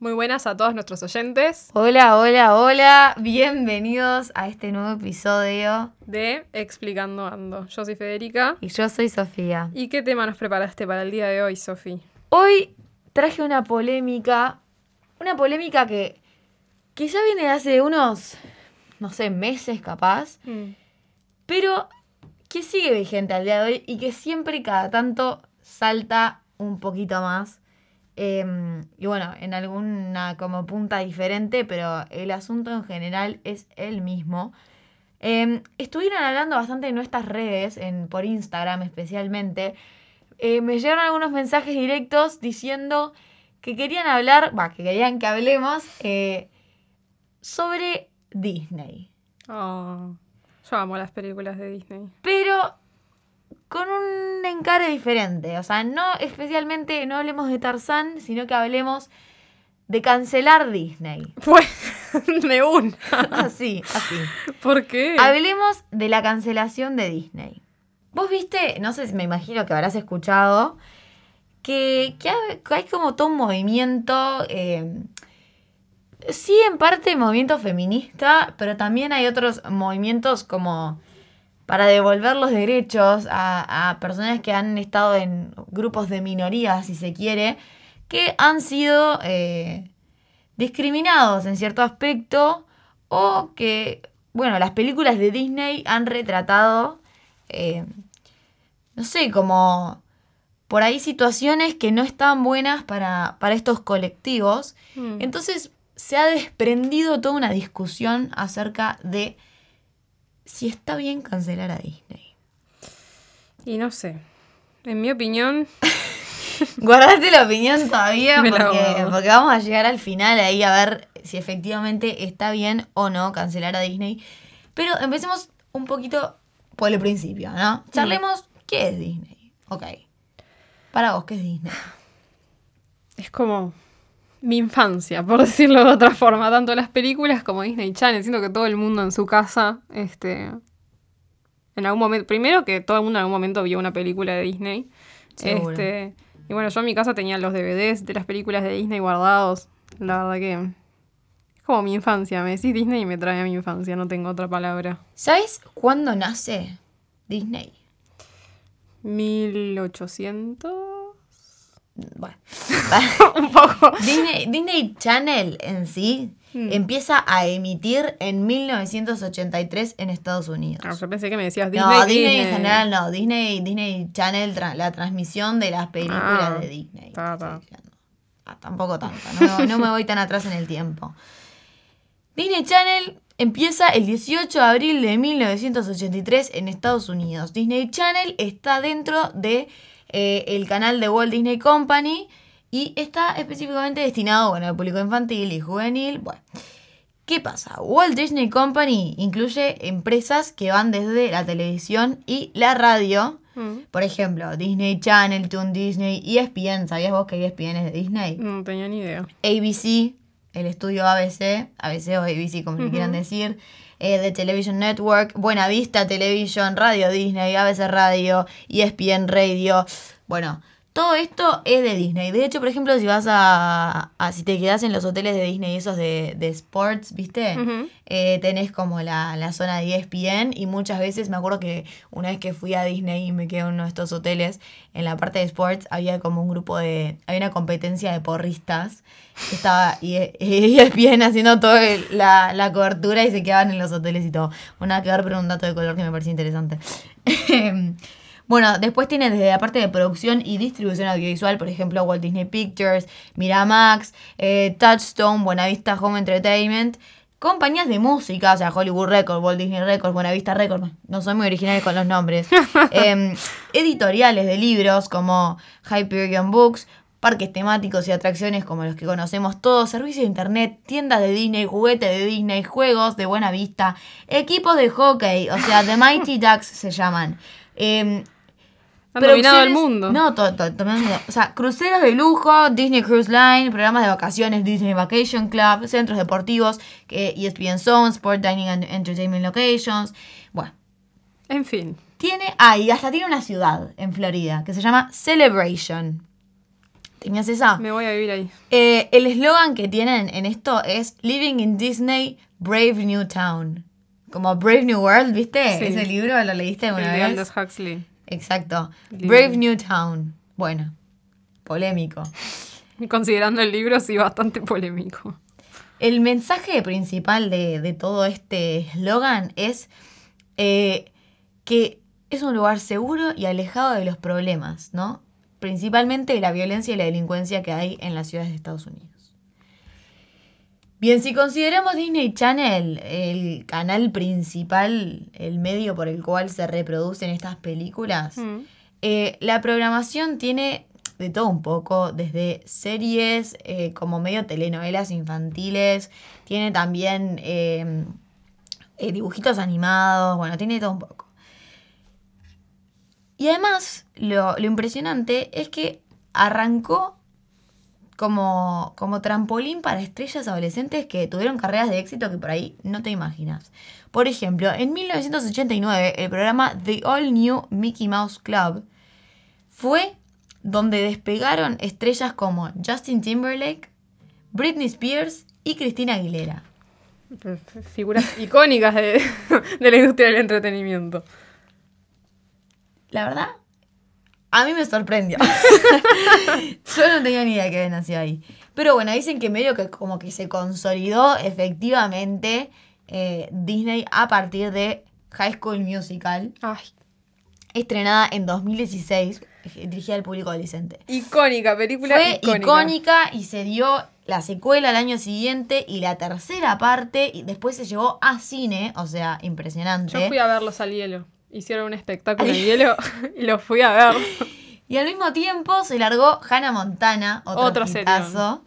Muy buenas a todos nuestros oyentes Hola, hola, hola. Bienvenidos a este nuevo episodio. de Explicando Ando. Yo soy Federica. Y yo soy Sofía. ¿Y qué tema nos preparaste para el día de hoy, Sofi? Hoy traje una polémica. Una polémica que, que ya viene de hace unos, no sé, meses capaz. Pero que sigue vigente al día de hoy y que siempre cada tanto salta un poquito más. Eh, y bueno, en alguna como punta diferente, pero el asunto en general es el mismo. Eh, estuvieron hablando bastante en nuestras redes, en, por Instagram especialmente. Eh, me llegaron algunos mensajes directos diciendo que querían hablar, va, que querían que hablemos eh, sobre Disney. Oh, yo amo las películas de Disney. pero con un encare diferente. O sea, no especialmente, no hablemos de Tarzán, sino que hablemos de cancelar Disney. Pues, de una. Así, así. ¿Por qué? Hablemos de la cancelación de Disney. Vos viste, no sé si me imagino que habrás escuchado, que, que ha- que hay como todo un movimiento, eh, sí en parte movimiento feminista, pero también hay otros movimientos como para devolver los derechos a, a personas que han estado en grupos de minorías, si se quiere, que han sido eh, discriminados en cierto aspecto o que, bueno, las películas de Disney han retratado, eh, no sé, como por ahí situaciones que no están buenas para, para estos colectivos. Mm. Entonces se ha desprendido toda una discusión acerca de si está bien cancelar a Disney. Y no sé. En mi opinión, Guardate la opinión todavía porque, porque vamos a llegar al final ahí a ver si efectivamente está bien o no cancelar a Disney. Pero empecemos un poquito por el principio, ¿no? Charlemos, ¿qué es Disney? Ok. Para vos, ¿qué es Disney? es como mi infancia, por decirlo de otra forma. Tanto las películas como Disney Channel. Siento que todo el mundo en su casa, este... En algún momento... Primero que todo el mundo en algún momento vio una película de Disney. Seguro. Este, y bueno, yo en mi casa tenía los DVDs de las películas de Disney guardados. La verdad que es como mi infancia. Me decís Disney y me trae a mi infancia, no tengo otra palabra. ¿Sabes cuándo nace Disney? 1800. Bueno. Un poco. Disney, Disney Channel en sí Mm. empieza a emitir en 1983 en Estados Unidos. Ah, yo pensé que me decías Disney. no, Disney, en general no. Disney, Disney Channel, tra- la transmisión de las películas Ah, de Disney. ta, ta. Ah, tampoco tanto. No, no me voy tan atrás en el tiempo. Disney Channel empieza el 18 de abril de 1983 en Estados Unidos. Disney Channel está dentro de eh, el canal de Walt Disney Company y está específicamente destinado bueno, al público infantil y juvenil. Bueno, ¿qué pasa? Walt Disney Company incluye empresas que van desde la televisión y la radio. Mm, Por ejemplo, Disney Channel, Toon Disney, ESPN. ¿Sabías vos que ESPN es de Disney? No tenía ni idea. ABC, el estudio ABC, ABC o ABC como le quieran decir, eh, The Television Network, Buena Vista Television, Radio Disney, ABC Radio, ESPN Radio. Bueno, todo esto es de Disney. De hecho, por ejemplo, si vas a, a- si te quedas en los hoteles de Disney, esos de, de sports, ¿viste? Eh, tenés como la, la zona de ESPN y muchas veces me acuerdo que una vez que fui a Disney y me quedé en uno de estos hoteles, en la parte de sports había como un grupo de, había una competencia de porristas que estaba y, y ESPN haciendo toda la, la cobertura y se quedaban en los hoteles y todo. Bueno, nada que ver, pero un dato de color que me pareció interesante. Bueno, después tiene desde la parte de producción y distribución audiovisual, por ejemplo, Walt Disney Pictures, Miramax, eh, Touchstone, Buenavista Home Entertainment, compañías de música, o sea, Hollywood Records, Walt Disney Records, Buenavista Records, no soy muy original con los nombres, Em, editoriales de libros como Hyperion Books, parques temáticos y atracciones como los que conocemos todos, servicios de internet, tiendas de Disney, juguetes de Disney, juegos de buena vista, equipos de hockey, o sea, The Mighty Ducks se llaman. Em, Han dominado el mundo. No, to- to- to- o sea, cruceros de lujo, Disney Cruise Line, programas de vacaciones, Disney Vacation Club, centros deportivos, que E ESPN Zone, Sport Dining and Entertainment Locations. Bueno, En fin. tiene, ah, y hasta tiene una ciudad en Florida que se llama Celebration. ¿Tenías esa? Me voy a vivir ahí. Eh, el eslogan que tienen en esto es Living in Disney, Brave New Town. Como Brave New World, ¿viste? Sí. Ese libro lo leíste alguna vez. Aldous Huxley. Exacto. Brave New Town. Bueno, polémico. Considerando el libro, sí, bastante polémico. El mensaje principal de, de todo este eslogan es eh, que es un lugar seguro y alejado de los problemas, ¿no? Principalmente de la violencia y la delincuencia que hay en las ciudades de Estados Unidos. Bien, si consideramos Disney Channel el canal principal, el medio por el cual se reproducen estas películas, Mm. eh, la programación tiene de todo un poco, desde series eh, como medio telenovelas infantiles, tiene también eh, eh, dibujitos animados, bueno, tiene de todo un poco. Y además, lo, lo impresionante es que arrancó como, como trampolín para estrellas adolescentes que tuvieron carreras de éxito que por ahí no te imaginas. Por ejemplo, en 1989 el programa The All New Mickey Mouse Club fue donde despegaron estrellas como Justin Timberlake, Britney Spears y Christina Aguilera. Figuras icónicas de, de la industria del entretenimiento. La verdad, a mí me sorprendió. Yo no tenía ni idea que había nacido ahí. Pero bueno, dicen que medio que como que se consolidó efectivamente eh, Disney a partir de High School Musical, Ay, estrenada en 2016, eh, dirigida al público adolescente. icónica, película Fue icónica. icónica y se dio la secuela al año siguiente y la tercera parte y después se llevó a cine, o sea, impresionante. Yo fui a verlos al hielo. Hicieron un espectáculo en hielo y los fui a ver. Y al mismo tiempo se largó Hannah Montana, otro, Otro.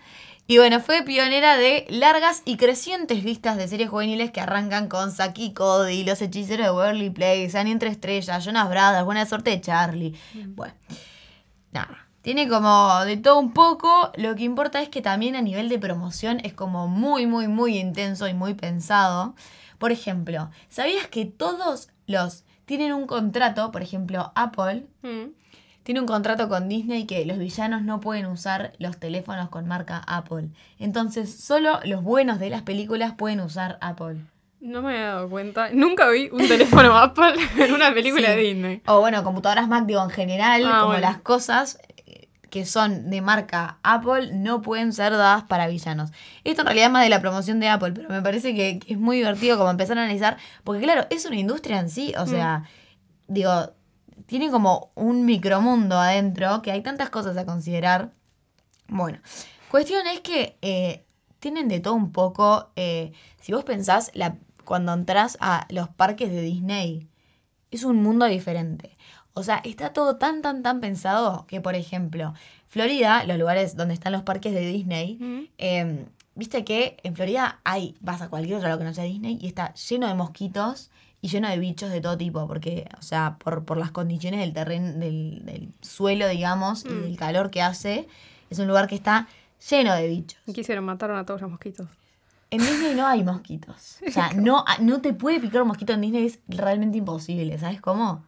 Y bueno, fue pionera de largas y crecientes listas de series juveniles que arrancan con Saki Cody, Los Hechiceros de Waverly Place, Annie Entre Estrellas, Jonas Brothers, Buena Suerte de Charlie. Bueno, nada. Tiene como de todo un poco. Lo que importa es que también a nivel de promoción es como muy, muy, muy intenso y muy pensado. Por ejemplo, ¿sabías que todos los tienen un contrato? Por ejemplo, Apple Mm. tiene un contrato con Disney que los villanos no pueden usar los teléfonos con marca Apple. Entonces, solo los buenos de las películas pueden usar Apple. No me había dado cuenta. Nunca vi un teléfono Apple en una película Sí. de Disney. O bueno, computadoras Mac, digo, en general, Ah, como bueno. las cosas que son de marca Apple no pueden ser dadas para villanos. Esto en realidad es más de la promoción de Apple, pero me parece que, que es muy divertido como empezar a analizar, porque claro, es una industria en sí, o sea, digo, tiene como un micromundo adentro que hay tantas cosas a considerar. Bueno, cuestión es que eh, tienen de todo un poco, eh, si vos pensás, la, cuando entras a los parques de Disney, es un mundo diferente. O sea, está todo tan, tan, tan pensado que, por ejemplo, Florida, los lugares donde están los parques de Disney, Mm. eh, viste que en Florida hay, vas a cualquier otro lado que no sea Disney y está lleno de mosquitos y lleno de bichos de todo tipo, porque, o sea, por, por las condiciones del terreno, del, del suelo, digamos, y Mm. del calor que hace, es un lugar que está lleno de bichos. ¿Y qué hicieron? Mataron a todos los mosquitos. En Disney no hay mosquitos. O sea, no, no te puede picar un mosquito en Disney, es realmente imposible, ¿sabes cómo?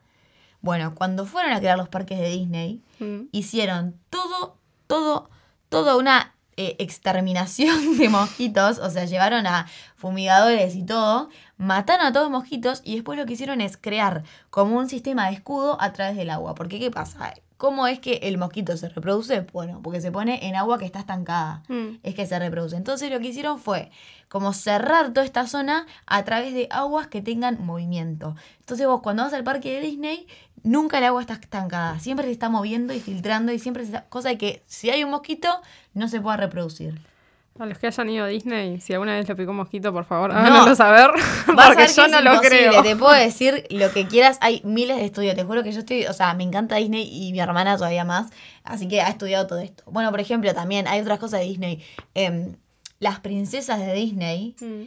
Bueno, cuando fueron a crear los parques de Disney, Mm. hicieron todo, todo, toda una eh, exterminación de mosquitos, o sea, llevaron a fumigadores y todo, mataron a todos los mosquitos y después lo que hicieron es crear como un sistema de escudo a través del agua. Porque, ¿qué pasa? ¿Cómo es que el mosquito se reproduce? Bueno, porque se pone en agua que está estancada. Mm. Es que se reproduce. Entonces lo que hicieron fue como cerrar toda esta zona a través de aguas que tengan movimiento. Entonces vos cuando vas al parque de Disney, nunca el agua está estancada. Siempre se está moviendo y filtrando y siempre se está... Cosa de que si hay un mosquito, no se pueda reproducir. A los que hayan ido a Disney, si alguna vez lo picó un mosquito, por favor, No. háganoslo saber. Porque yo no lo creo. Te puedo decir lo que quieras. Hay miles de estudios. Te juro que yo estoy, o sea, me encanta Disney y mi hermana todavía más. Así que ha estudiado todo esto. Bueno, por ejemplo, también hay otras cosas de Disney. Em, las princesas de Disney, Mm.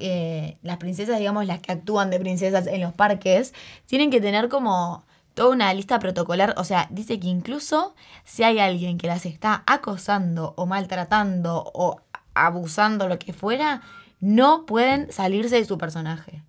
eh, las princesas, digamos, las que actúan de princesas en los parques, tienen que tener como toda una lista protocolar. O sea, dice que incluso si hay alguien que las está acosando o maltratando o abusando, lo que fuera, no pueden salirse de su personaje.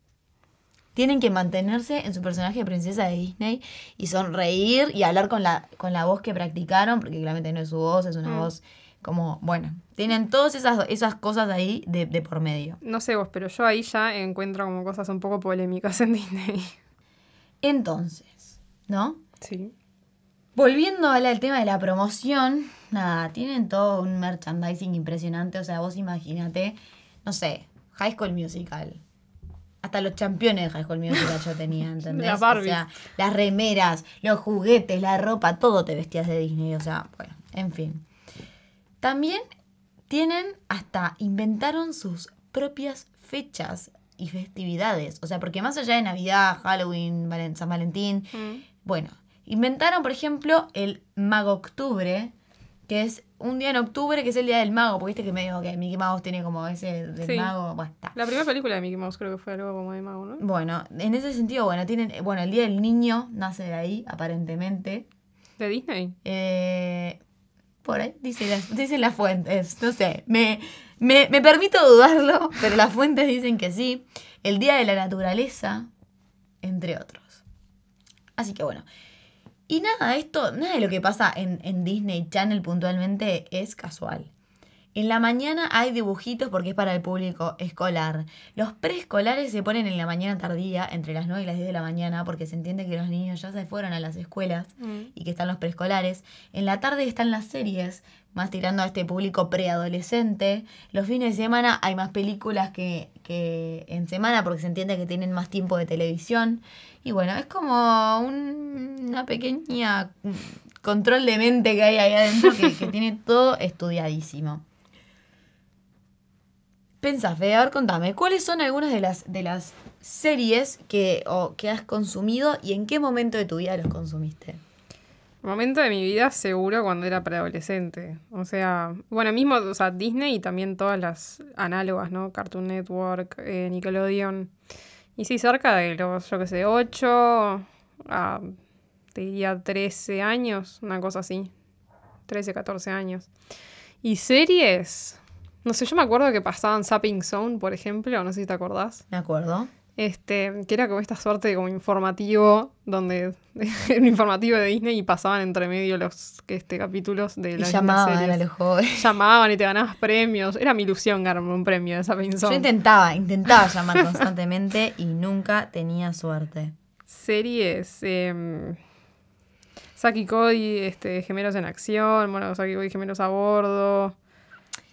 tienen que mantenerse en su personaje de princesa de Disney y sonreír y hablar con la, con la voz que practicaron, porque claramente no es su voz, es una Mm. voz como, bueno, tienen todas esas, esas cosas ahí de, de por medio. No sé vos, pero yo ahí ya encuentro como cosas un poco polémicas en Disney. Entonces, ¿no? Sí. Volviendo al tema de la promoción, nada, tienen todo un merchandising impresionante. O sea, vos imagínate, no sé, High School Musical. Hasta los campeones de High School Musical yo tenía, ¿entendés? Las o sea, las remeras, los juguetes, la ropa, todo te vestías de Disney. O sea, bueno, en fin. También tienen hasta inventaron sus propias fechas y festividades. O sea, porque más allá de Navidad, Halloween, San Valentín, Mm. Bueno, inventaron, por ejemplo, el Mago Octubre, que es un día en octubre, que es el día del mago, porque viste que medio que Mickey Mouse tiene como ese del Sí. mago. Bueno, está. La primera película de Mickey Mouse creo que fue algo como de mago, ¿no? Bueno, en ese sentido, bueno, tienen, bueno, el día del niño nace de ahí, aparentemente. ¿De Disney? Eh, por ahí, dice las, dicen las fuentes, no sé, me, me, me permito dudarlo, pero las fuentes dicen que sí. El Día de la Naturaleza, entre otros. Así que bueno. Y nada, esto, nada de lo que pasa en, en Disney Channel puntualmente es casual. En la mañana hay dibujitos porque es para el público escolar. Los preescolares se ponen en la mañana tardía, entre las 9 y las 10 de la mañana, porque se entiende que los niños ya se fueron a las escuelas Mm. y que están los preescolares. En la tarde están las series, más tirando a este público preadolescente. Los fines de semana hay más películas que, que en semana porque se entiende que tienen más tiempo de televisión. Y bueno, es como un- una pequeña mm, control de mente que hay ahí adentro que, que tiene todo estudiadísimo. Pensá, Fede, a ver, contame, ¿cuáles son algunas de las, de las series que, o, que has consumido y en qué momento de tu vida los consumiste? Momento de mi vida seguro cuando era preadolescente. O sea, bueno, mismo, o sea, Disney y también todas las análogas, ¿no? Cartoon Network, eh, Nickelodeon. Y sí, cerca de los, yo qué sé, 8 a, te diría 13 años, una cosa así. 13, 14 años. Y series, no sé, yo me acuerdo que pasaban Zapping Zone, por ejemplo, no sé si te acordás. Me acuerdo. Este, que era como esta suerte de como informativo, donde era un informativo de Disney y pasaban entre medio los este, capítulos de Y las llamaban series. a los jóvenes. Llamaban y te ganabas premios. Era mi ilusión ganarme un premio de esa Yo pinzón. intentaba, intentaba llamar constantemente y nunca tenía suerte. Series. Eh, Saki Cody, este, Gemelos en Acción. Bueno, Saki Cody, Gemelos a Bordo.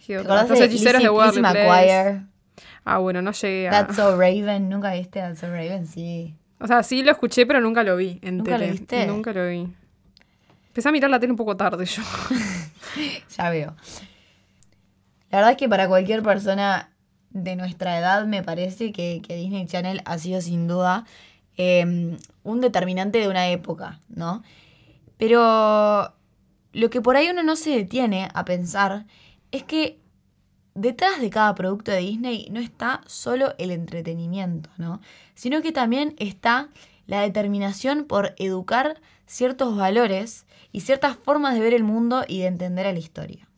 ¿Qué ¿Te otra? acordás Los hechiceros Lizzie, de. McGuire? Ah, bueno, no llegué a. That's So Raven. ¿Nunca viste That's So Raven? Sí. O sea, sí lo escuché, pero nunca lo vi en ¿Nunca lo tele. viste? Nunca lo vi. Empecé a mirar la tele un poco tarde yo. Ya veo. La verdad es que para cualquier persona de nuestra edad me parece que, que Disney Channel ha sido sin duda eh, un determinante de una época, ¿no? Pero lo que por ahí uno no se detiene a pensar es que detrás de cada producto de Disney no está solo el entretenimiento, ¿no? Sino que también está la determinación por educar ciertos valores y ciertas formas de ver el mundo y de entender a la historia.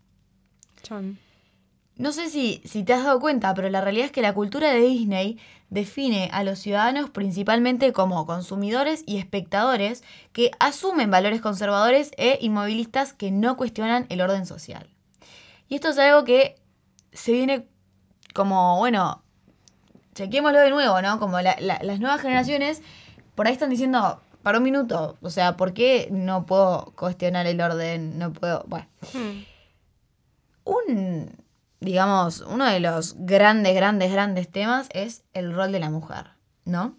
Chan. No sé si, si te has dado cuenta, pero la realidad es que la cultura de Disney define a los ciudadanos principalmente como consumidores y espectadores que asumen valores conservadores e inmovilistas que no cuestionan el orden social. Y esto es algo que se viene como, bueno, chequémoslo de nuevo, ¿no? Como la- la- las nuevas generaciones por ahí están diciendo, para un minuto, o sea, ¿por qué no puedo cuestionar el orden? No puedo, bueno Hmm. un, digamos, uno de los grandes, grandes, grandes temas es el rol de la mujer, ¿no?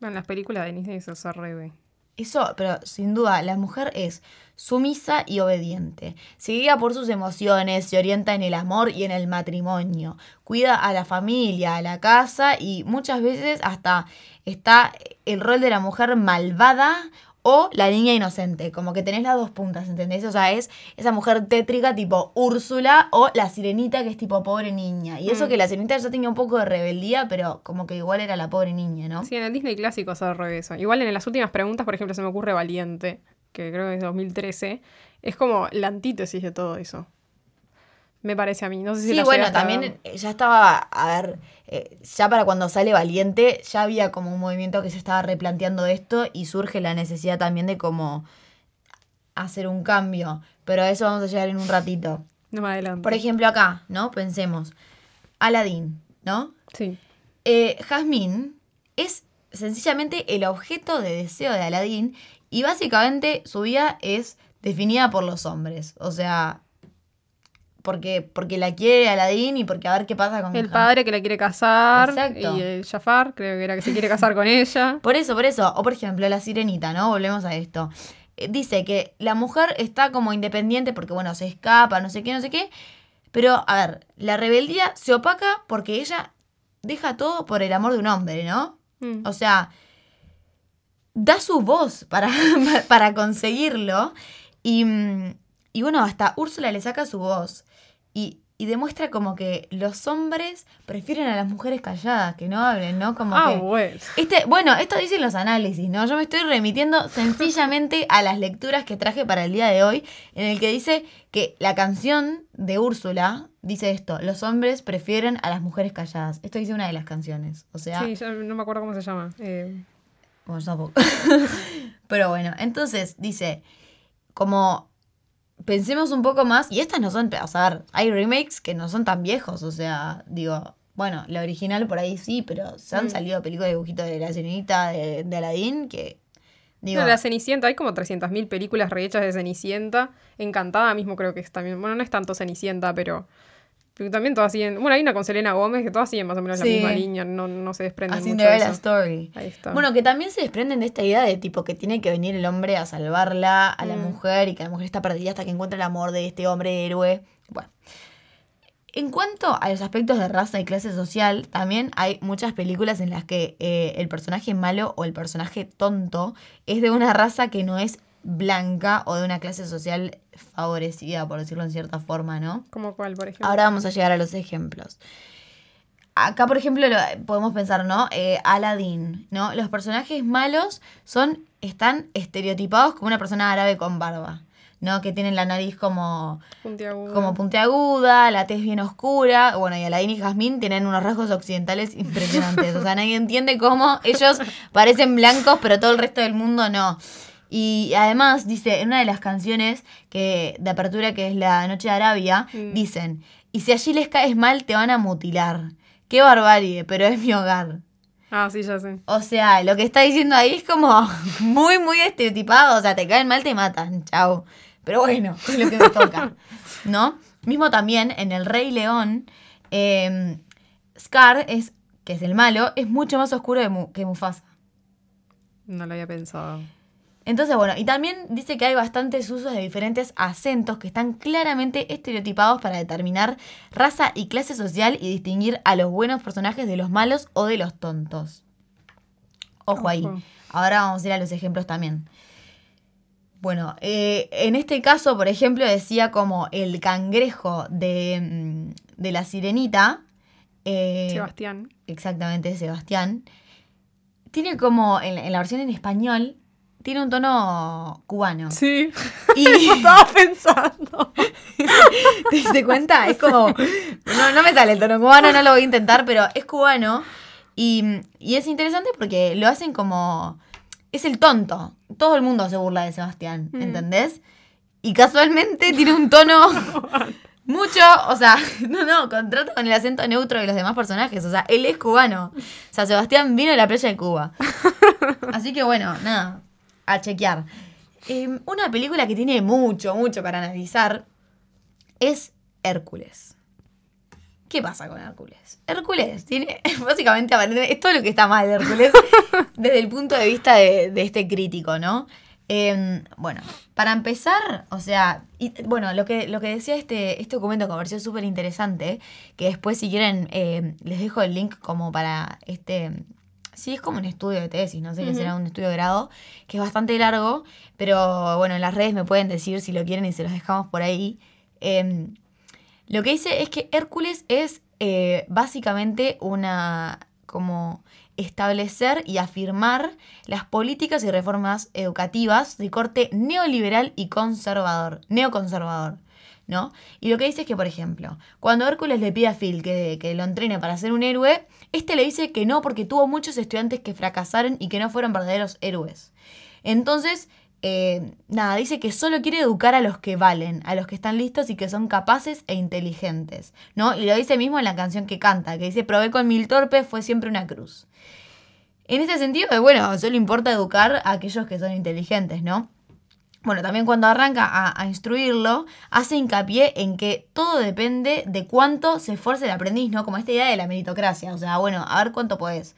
Bueno, las películas de Disney se re. Eso, pero sin duda, la mujer es sumisa y obediente. Se guía por sus emociones, se orienta en el amor y en el matrimonio. Cuida a la familia, a la casa y muchas veces hasta está el rol de la mujer malvada o la niña inocente. Como que tenés las dos puntas, ¿entendés? O sea, es esa mujer tétrica tipo Úrsula o la sirenita que es tipo pobre niña. Y eso Mm. que la sirenita ya tenía un poco de rebeldía, pero como que igual era la pobre niña, ¿no? Sí, en el Disney clásico se eso. Igual en las últimas preguntas, por ejemplo, se me ocurre Valiente, que creo que es 2013. Es como la antítesis de todo eso. Me parece a mí. No sé si Sí, la bueno, a también eh, ya estaba, a ver, eh, ya para cuando sale Valiente, ya había como un movimiento que se estaba replanteando esto y surge la necesidad también de como hacer un cambio. Pero a eso vamos a llegar en un ratito. No me adelanto. Por ejemplo, acá, ¿no? Pensemos. Aladdin, ¿no? Sí. Eh, Jasmine es sencillamente el objeto de deseo de Aladdin y básicamente su vida es definida por los hombres. O sea, porque, porque la quiere Aladdin y porque a ver qué pasa con El padre que la quiere casar. Exacto. Y el Jafar, creo que era que se quiere casar con ella. Por eso, por eso. O por ejemplo, la sirenita, ¿no? Volvemos a esto. Eh, Dice que la mujer está como independiente porque, bueno, se escapa, no sé qué, no sé qué. Pero, a ver, la rebeldía se opaca porque ella deja todo por el amor de un hombre, ¿no? Mm. O sea, da su voz para, para conseguirlo. Y, mm, y bueno, hasta Úrsula le saca su voz. Y, y demuestra como que los hombres prefieren a las mujeres calladas, que no hablen, ¿no? Como ah, que... bueno. Este, bueno, esto dicen los análisis, ¿no? Yo me estoy remitiendo sencillamente a las lecturas que traje para el día de hoy, en el que dice que la canción de Úrsula dice esto, los hombres prefieren a las mujeres calladas. Esto dice una de las canciones. O sea, Sí, yo no me acuerdo cómo se llama. Eh, bueno, yo tampoco. Pero bueno, entonces dice, como pensemos un poco más, y estas no son, o sea, hay remakes que no son tan viejos, o sea, digo, bueno, la original por ahí sí, pero se han Mm. salido películas de dibujitos de la sirenita, de, de Aladdin, que, digo, no, la Cenicienta, hay como 300.000 películas rehechas de Cenicienta. Encantada mismo creo que es también. Bueno, no es tanto Cenicienta, pero. Pero también todas siguen. Bueno, hay una con Selena Gómez que todas siguen más o menos Sí. la misma línea. No, no se desprenden a mucho de eso. Story. Ahí está. Bueno, que también se desprenden de esta idea de tipo que tiene que venir el hombre a salvarla a la Mm. mujer y que la mujer está perdida hasta que encuentra el amor de este hombre héroe. Bueno. En cuanto a los aspectos de raza y clase social, también hay muchas películas en las que eh, el personaje malo o el personaje tonto es de una raza que no es blanca o de una clase social favorecida, por decirlo en cierta forma, ¿no? ¿Cómo cuál, por ejemplo? Ahora vamos a llegar a los ejemplos. Acá, por ejemplo, lo- podemos pensar, ¿no? Eh, Aladdin, ¿no? Los personajes malos son, están estereotipados como una persona árabe con barba, ¿no? Que tienen la nariz como, Puntiagudo. como puntiaguda, la tez bien oscura. Bueno, y Aladdin y Jasmine tienen unos rasgos occidentales impresionantes. O sea, nadie entiende cómo ellos parecen blancos, pero todo el resto del mundo no. Y además, dice, en una de las canciones que, de apertura, que es La Noche de Arabia, Mm. dicen, y si allí les caes mal, te van a mutilar. Qué barbarie, pero es mi hogar. Ah, sí, ya sé. O sea, lo que está diciendo ahí es como muy, muy estereotipado. O sea, te caen mal, te matan. Chao. Pero bueno, es lo que me toca. ¿No? Mismo también en El Rey León, eh, Scar, es, que es el malo, es mucho más oscuro que Mufasa. No lo había pensado. Entonces, bueno, y también dice que hay bastantes usos de diferentes acentos que están claramente estereotipados para determinar raza y clase social y distinguir a los buenos personajes de los malos o de los tontos. Ojo ahí. Ahora vamos a ir a los ejemplos también. Bueno, eh, en este caso, por ejemplo, decía como el cangrejo de, mm, de la sirenita. eh, Sebastián. exactamente Sebastián, tiene como, en, en la versión en español, tiene un tono cubano. Sí. Y Estaba pensando. ¿te diste cuenta? Es como, no, no me sale el tono cubano, no lo voy a intentar, pero es cubano. Y, y es interesante porque lo hacen como, es el tonto. Todo el mundo se burla de Sebastián, Mm. ¿entendés? Y casualmente tiene un tono mucho, o sea, no, no, contrato con el acento neutro de los demás personajes. O sea, él es cubano. O sea, Sebastián vino de la playa de Cuba. Así que bueno, nada, a chequear. Eh, una película que tiene mucho, mucho para analizar es Hércules. ¿Qué pasa con Hércules? Hércules tiene, básicamente, es todo lo que está mal de Hércules desde el punto de vista de, de este crítico, ¿no? Eh, bueno, para empezar, o sea, y, bueno, lo que, lo que decía este, este documento que me pareció súper interesante, que después si quieren eh, les dejo el link como para este... Sí, es como un estudio de tesis, no sé qué será un estudio de grado, que es bastante largo, pero bueno, en las redes me pueden decir si lo quieren y se los dejamos por ahí. Eh, lo que dice es que Hércules es eh, básicamente una como establecer y afirmar las políticas y reformas educativas de corte neoliberal y conservador, neoconservador, ¿no? Y lo que dice es que, por ejemplo, cuando Hércules le pide a Phil que, que lo entrene para ser un héroe, este le dice que no porque tuvo muchos estudiantes que fracasaron y que no fueron verdaderos héroes. Entonces, eh, nada, dice que solo quiere educar a los que valen, a los que están listos y que son capaces e inteligentes, ¿no? Y lo dice mismo en la canción que canta, que dice, probé con mil torpes, fue siempre una cruz. En este sentido, bueno, solo importa educar a aquellos que son inteligentes, ¿no? Bueno, también cuando arranca a, instruirlo, hace hincapié en que todo depende de cuánto se esfuerce el aprendiz, ¿no? Como esta idea de la meritocracia, o sea, bueno, a ver cuánto podés.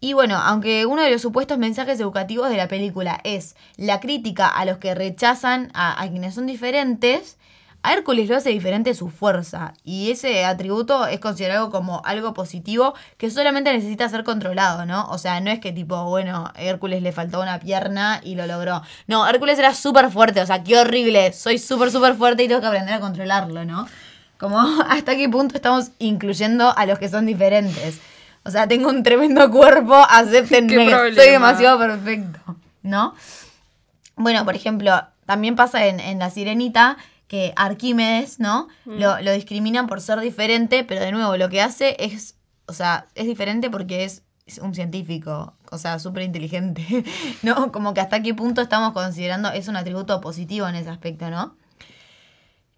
Y bueno, aunque uno de los supuestos mensajes educativos de la película es la crítica a los que rechazan a quienes son diferentes, a Hércules lo hace diferente su fuerza. Y ese atributo es considerado como algo positivo que solamente necesita ser controlado, ¿no? O sea, no es que tipo, bueno, Hércules le faltó una pierna y lo logró. No, Hércules era súper fuerte, o sea, qué horrible. Soy súper, súper fuerte y tengo que aprender a controlarlo, ¿no? Como hasta qué punto estamos incluyendo a los que son diferentes. O sea, tengo un tremendo cuerpo, acéptenme, soy demasiado perfecto, ¿no? Bueno, por ejemplo, también pasa en, en La Sirenita que Arquímedes, ¿no? Mm. Lo, lo, discriminan por ser diferente, pero de nuevo, lo que hace es, o sea, es diferente porque es, es un científico, o sea, súper inteligente, ¿no? Como que hasta qué punto estamos considerando, es un atributo positivo en ese aspecto, ¿no?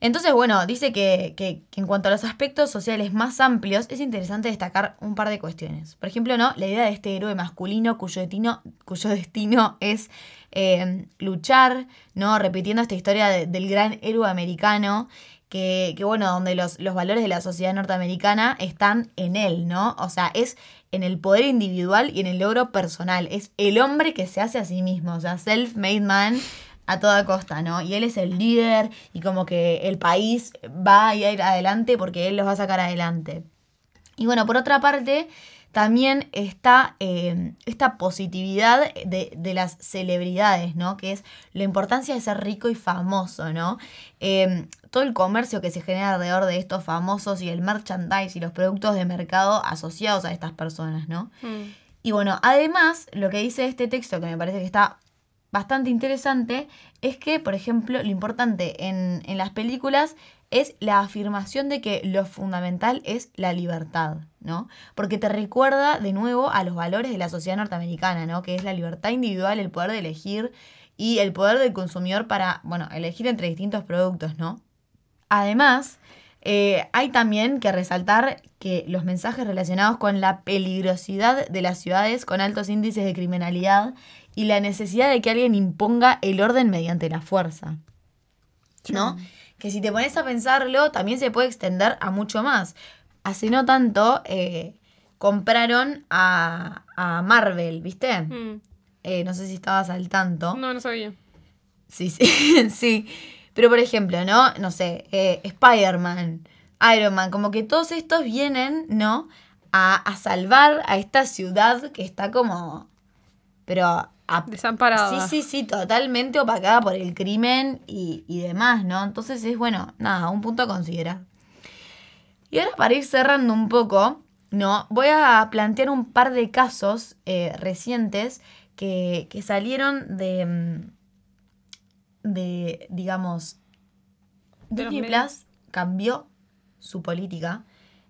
Entonces, bueno, dice que, que, que, en cuanto a los aspectos sociales más amplios, es interesante destacar un par de cuestiones. Por ejemplo, ¿no? La idea de este héroe masculino cuyo destino, cuyo destino es eh, luchar, ¿no? Repitiendo esta historia de, del gran héroe americano. Que, que bueno, donde los, los valores de la sociedad norteamericana están en él, ¿no? O sea, es en el poder individual y en el logro personal. Es el hombre que se hace a sí mismo, o sea, self-made man a toda costa, ¿no? Y él es el líder y como que el país va a ir adelante porque él los va a sacar adelante. Y bueno, por otra parte, también está eh, esta positividad de, de, las celebridades, ¿no? Que es la importancia de ser rico y famoso, ¿no? Eh, todo el comercio que se genera alrededor de estos famosos y el merchandise y los productos de mercado asociados a estas personas, ¿no? Mm. Y bueno, además, lo que dice este texto, que me parece que está bastante interesante es que, por ejemplo, lo importante en, en, las películas es la afirmación de que lo fundamental es la libertad, ¿no? Porque te recuerda de nuevo a los valores de la sociedad norteamericana, ¿no? Que es la libertad individual, el poder de elegir y el poder del consumidor para, bueno, elegir entre distintos productos, ¿no? Además, eh, hay también que resaltar que los mensajes relacionados con la peligrosidad de las ciudades con altos índices de criminalidad y la necesidad de que alguien imponga el orden mediante la fuerza. ¿No? Sí. Que si te pones a pensarlo, también se puede extender a mucho más. Hace no tanto eh, compraron a, a, Marvel, ¿viste? Mm. Eh, no sé si estabas al tanto. No, no sabía. Sí, sí, sí. Pero por ejemplo, ¿no? No sé, eh, Spider-Man, Iron Man, como que todos estos vienen, ¿no? A, a, salvar a esta ciudad que está como... Pero... A, Desamparada. Sí, sí, sí, totalmente opacada por el crimen y, y demás, ¿no? Entonces es, bueno, nada, un punto a considerar. Y ahora para ir cerrando un poco, ¿no? Voy a plantear un par de casos eh, recientes que, que salieron de mm, de, digamos, Disney. Plus cambió su política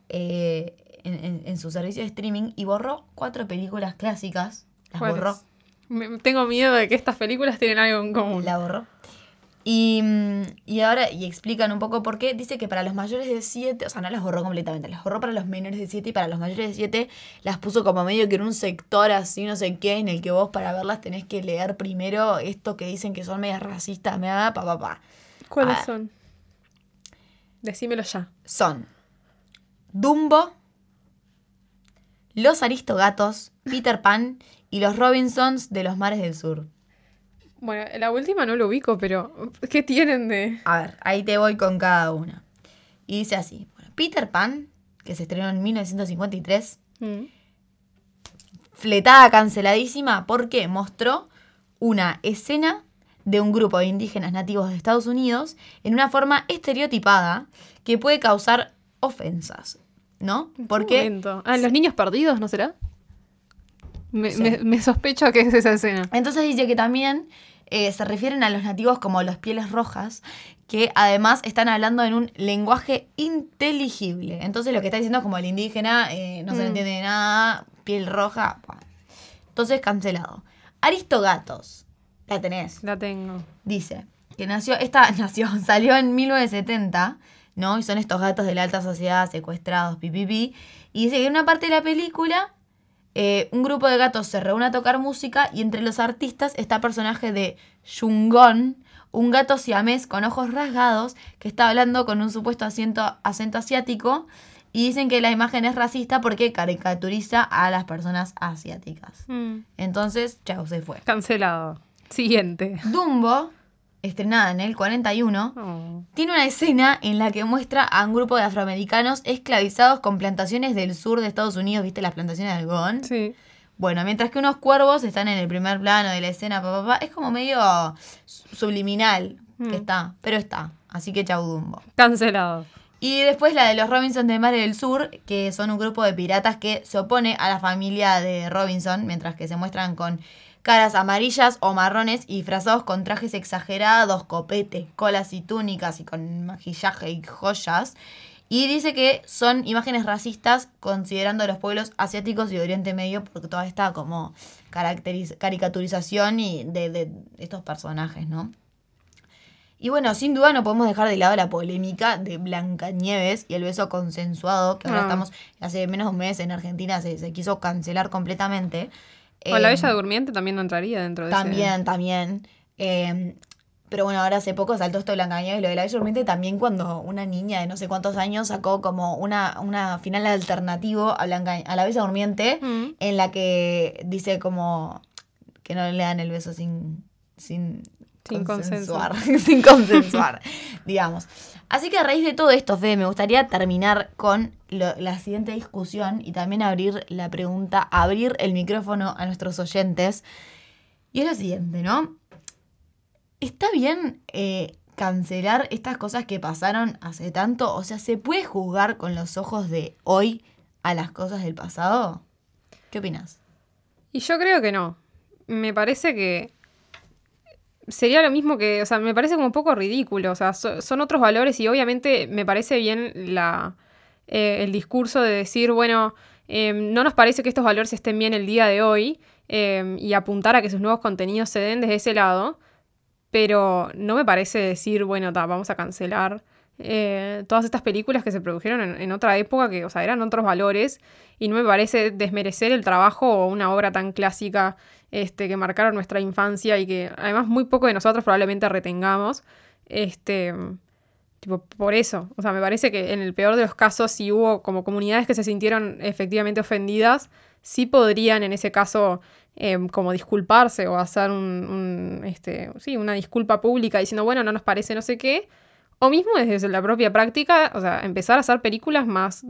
eh, en, en- en su servicio de streaming y borró cuatro películas clásicas. Las ¿Cuáles? borró. Me- tengo miedo de que estas películas tienen algo en común. La borró. Y, mm, y ahora, y explican un poco por qué. Dice que para los mayores de 7, o sea, no las borró completamente, las borró para los menores de 7 y para los mayores de 7 las puso como medio que en un sector así, no sé qué, en el que vos para verlas tenés que leer primero esto que dicen que son medias racistas, me da pa, pa, pa. ¿Cuáles Ah. son? Decímelo ya. Son Dumbo, Los Aristogatos, Peter Pan y los Robinsons de los mares del sur. Bueno, la última no lo ubico, pero ¿qué tienen de...? A ver, ahí te voy con cada una. Y dice así, bueno, Peter Pan, que se estrenó en 1953, Mm. fletada canceladísima porque mostró una escena de un grupo de indígenas nativos de Estados Unidos en una forma estereotipada que puede causar ofensas, ¿no? Un Porque momento. Ah, ¿los niños perdidos, no será? Me, Sí. me- me sospecho que es esa escena. entonces dice que también eh, se refieren a los nativos como los pieles rojas, que además están hablando en un lenguaje inteligible. Entonces lo que está diciendo es como el indígena, eh, no se le Mm. entiende nada, piel roja. Entonces cancelado. Aristogatos, la tenés. La tengo. Dice que nació, esta nació, salió en 1970, ¿no? Y son estos gatos de la alta sociedad secuestrados, pipipi. Y dice que en una parte de la película, eh, un grupo de gatos se reúne a tocar música y entre los artistas está el personaje de Shungon, un gato siamés con ojos rasgados que está hablando con un supuesto acento, acento asiático. Y dicen que la imagen es racista porque caricaturiza a las personas asiáticas. Mm. Entonces, chao, se fue. Cancelado. Siguiente. Dumbo, estrenada en el 41, Oh. tiene una escena en la que muestra a un grupo de afroamericanos esclavizados con plantaciones del sur de Estados Unidos, ¿viste las plantaciones de algodón? Sí. Bueno, mientras que unos cuervos están en el primer plano de la escena, pa, pa, pa, es como medio su- subliminal Mm. que está, pero está. Así que chau Dumbo. Cancelado. Y después la de los Robinson de Mare del Sur, que son un grupo de piratas que se opone a la familia de Robinson, mientras que se muestran con caras amarillas o marrones y disfrazados con trajes exagerados, copetes, colas y túnicas y con maquillaje y joyas. Y dice que son imágenes racistas considerando a los pueblos asiáticos y de Oriente Medio porque toda esta como caricaturización y de, de estos personajes, ¿no? Y bueno, sin duda no podemos dejar de lado la polémica de Blancanieves y el beso consensuado, que ahora Ah. estamos, hace menos de un mes en Argentina se, se quiso cancelar completamente. O la Bella Durmiente también no entraría dentro de ese- También, también. Eh, pero bueno, ahora hace poco saltó esto de Blancanieves y lo de la Bella Durmiente también cuando una niña de no sé cuántos años sacó como una, una final alternativo a, Blanca, a la Bella Durmiente Mm. en la que dice como que no le dan el beso sin, sin, Sin consensuar, sin consensuar, digamos. Así que a raíz de todo esto, Fede, me gustaría terminar con la siguiente discusión y también abrir la pregunta, abrir el micrófono a nuestros oyentes. Y es lo siguiente, ¿no? ¿Está bien eh, cancelar estas cosas que pasaron hace tanto? O sea, ¿se puede juzgar con los ojos de hoy a las cosas del pasado? ¿Qué opinas? Y yo creo que no. Me parece que sería lo mismo que, o sea, me parece como un poco ridículo. O sea, so- son otros valores y obviamente me parece bien la, eh, el discurso de decir, bueno, eh, no nos parece que estos valores estén bien el día de hoy eh, y apuntar a que sus nuevos contenidos se den desde ese lado. Pero no me parece decir, bueno, ta, vamos a cancelar eh, todas estas películas que se produjeron en, en otra época, que, o sea, eran otros valores, y no me parece desmerecer el trabajo o una obra tan clásica este, que marcaron nuestra infancia y que además muy poco de nosotros probablemente retengamos. Este, tipo, por eso, o sea, me parece que en el peor de los casos, si hubo como comunidades que se sintieron efectivamente ofendidas, sí podrían en ese caso em, como disculparse o hacer un, un, este, sí, una disculpa pública diciendo, bueno, no nos parece no sé qué. O mismo desde la propia práctica, o sea, empezar a hacer películas más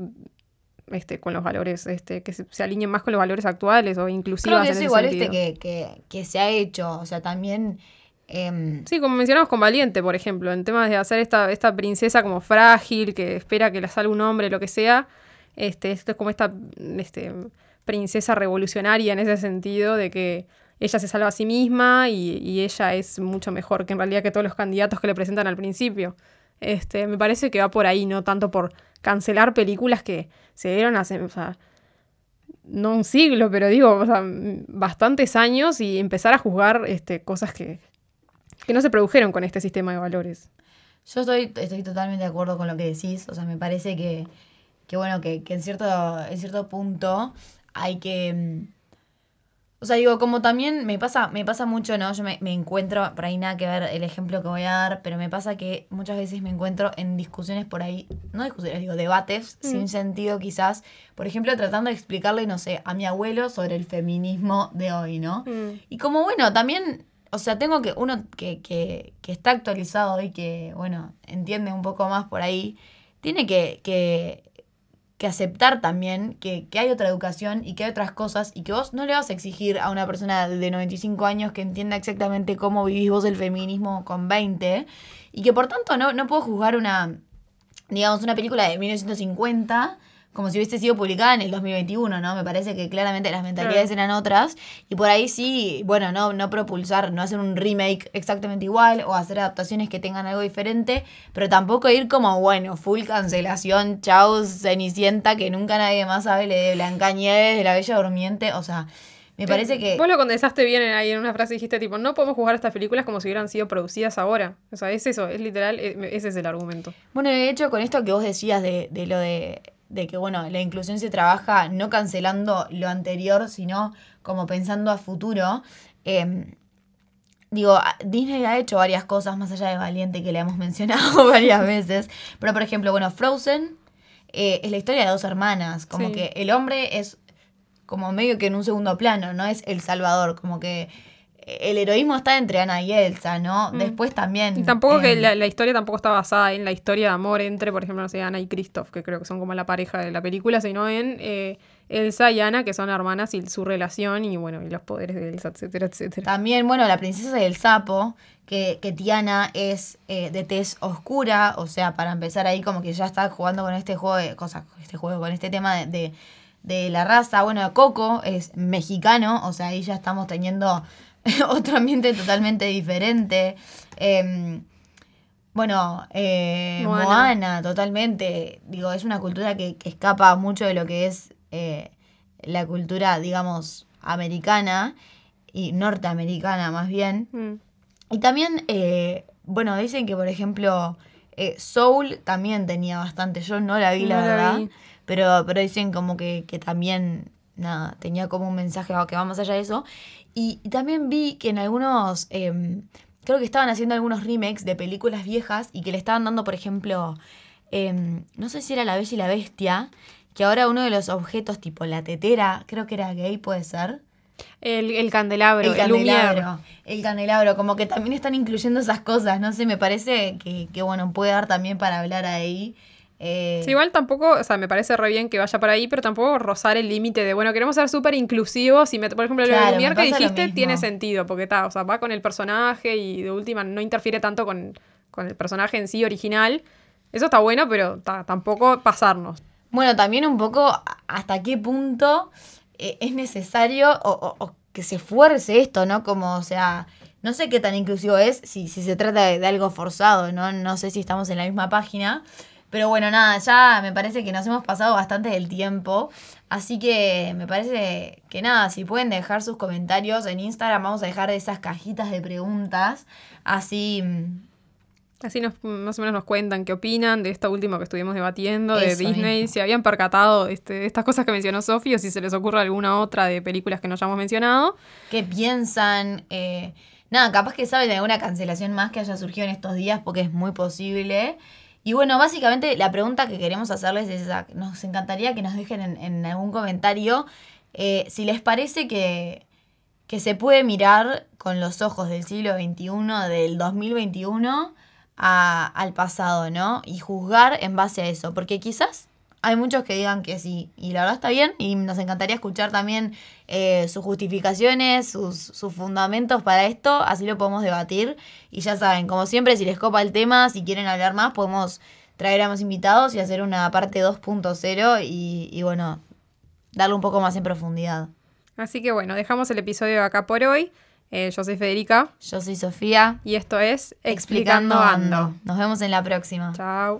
este, con los valores, este, que se, se alineen más con los valores actuales o Creo inclusivas en eso ese igual sentido. viste que, que, que se ha hecho. O sea, también. Em, Sí, como mencionamos con Valiente, por ejemplo, en temas de hacer esta, princesa como frágil, que espera que la salga un hombre, lo que sea. Este, esto es como esta este, princesa revolucionaria en ese sentido, de que ella se salva a sí misma y, ella es mucho mejor que en realidad que todos los candidatos que le presentan al principio. Este, me parece que va por ahí, no tanto por cancelar películas que se dieron hace, o sea, no un siglo, pero digo, o sea, bastantes años y empezar a juzgar este, cosas que, que no se produjeron con este sistema de valores. Yo estoy, estoy totalmente de acuerdo con lo que decís. O sea, me parece que, que bueno, que, que en, cierto, en cierto punto hay que. mm, O sea, digo, como también me pasa, me pasa mucho, ¿no? Yo me, me encuentro, por ahí nada que ver el ejemplo que voy a dar, pero me pasa que muchas veces me encuentro en discusiones por ahí, no discusiones, digo, debates Mm. sin sentido quizás. Por ejemplo, tratando de explicarle, no sé, a mi abuelo sobre el feminismo de hoy, ¿no? Y como bueno, también, o sea, tengo que, uno que, que, que está actualizado y que, bueno, entiende un poco más por ahí, tiene que, que, que aceptar también que, hay otra educación y que hay otras cosas y que vos no le vas a exigir a una persona de 95 años que entienda exactamente cómo vivís vos el feminismo con 20 y que por tanto no, no puedo juzgar una, digamos, una película de 1950 como si hubiese sido publicada en el 2021, ¿no? Me parece que claramente las mentalidades eran otras. Y por ahí sí, bueno, no, no propulsar, no hacer un remake exactamente igual o hacer adaptaciones que tengan algo diferente, pero tampoco ir como, bueno, full cancelación, chau, Cenicienta, que nunca nadie más sabe, le de Blancanieves, de la Bella Durmiente, o sea... Me parece que. Vos lo condensaste bien ahí en una frase, dijiste tipo, no podemos jugar estas películas como si hubieran sido producidas ahora. O sea, es eso, es literal, e, ese es el argumento. Bueno, de hecho, con esto que vos decías de, de lo de de que, bueno, la inclusión se trabaja no cancelando lo anterior, sino como pensando a futuro. Em, digo, Disney ha hecho varias cosas más allá de Valiente que le hemos mencionado varias veces. Pero, por ejemplo, bueno, Frozen eh, es la historia de dos hermanas. Como que el hombre es como medio que en un segundo plano, no es el salvador. Como que el heroísmo está entre Ana y Elsa, ¿no? Mm. Después también. Y tampoco que la, historia tampoco está basada en la historia de amor entre, por ejemplo, no sé, Ana y Christoph, que creo que son como la pareja de la película, sino en eh, Elsa y Ana, que son hermanas, y su relación, y bueno, y los poderes de Elsa, etcétera, etcétera. También, bueno, la princesa del sapo, que, que Tiana es eh, de tez oscura, o sea, para empezar ahí como que ya está jugando con este juego de cosas, este juego, con este tema de, de la raza. Bueno, Coco es mexicano, o sea, ahí ya estamos teniendo otro ambiente totalmente diferente. Em, bueno, eh, Moana. totalmente. Digo, es una cultura que, escapa mucho de lo que es eh, la cultura, digamos, americana y norteamericana más bien. Mm. Y también, eh, bueno, dicen que, por ejemplo, Soul también tenía bastante. Yo no la vi, la verdad. Pero, pero dicen como que, que también, nada, tenía como un mensaje que va más allá de eso. Y, también vi que en algunos, em, creo que estaban haciendo algunos remakes de películas viejas y que le estaban dando, por ejemplo, em, no sé si era La Bella y la Bestia, que ahora uno de los objetos tipo la tetera, creo que era gay, puede ser. El, candelabro, el candelabro. El, candelabro, como que también están incluyendo esas cosas, no sé, me parece que, que bueno, puede dar también para hablar ahí. Eh, igual tampoco, o sea, me parece re bien que vaya por ahí, pero tampoco rozar el límite de, bueno, queremos ser súper inclusivos. Y, por ejemplo, lo de que dijiste tiene sentido, porque está, o sea, va con el personaje y de última no interfiere tanto con, el personaje en sí original. Eso está bueno, pero tampoco pasarnos. Bueno, también un poco hasta qué punto eh, es necesario o, que se fuerce esto, ¿no? Como, o sea, no sé qué tan inclusivo es si, si se trata de, de algo forzado, ¿no? No sé si estamos en la misma página. Pero bueno, nada, ya me parece que nos hemos pasado bastante del tiempo. Así que me parece que nada, si pueden dejar sus comentarios en Instagram, vamos a dejar esas cajitas de preguntas. Así. Mm, así nos, más o menos nos cuentan qué opinan de esto último que estuvimos debatiendo de Disney, si habían percatado este, estas cosas que mencionó Sofi o si se les ocurre alguna otra de películas que no hayamos mencionado. ¿Qué piensan? Eh, nada, capaz que saben de alguna cancelación más que haya surgido en estos días porque es muy posible. Y bueno, básicamente la pregunta que queremos hacerles es esa. Nos encantaría que nos dejen en, algún comentario eh, si les parece que, que se puede mirar con los ojos del siglo XXI, del 2021, al pasado, ¿no? Y juzgar en base a eso. Porque quizás hay muchos que digan que sí, y la verdad está bien, y nos encantaría escuchar también eh, sus justificaciones, sus, sus, fundamentos para esto, así lo podemos debatir. Y ya saben, como siempre, si les copa el tema, si quieren hablar más, podemos traer a más invitados y hacer una parte 2.0 y, y bueno, darle un poco más en profundidad. Así que bueno, dejamos el episodio acá por hoy. Eh, yo soy Federica. Yo soy Sofía. Y esto es Explicando, Explicando Ando. Nos vemos en la próxima. Chao.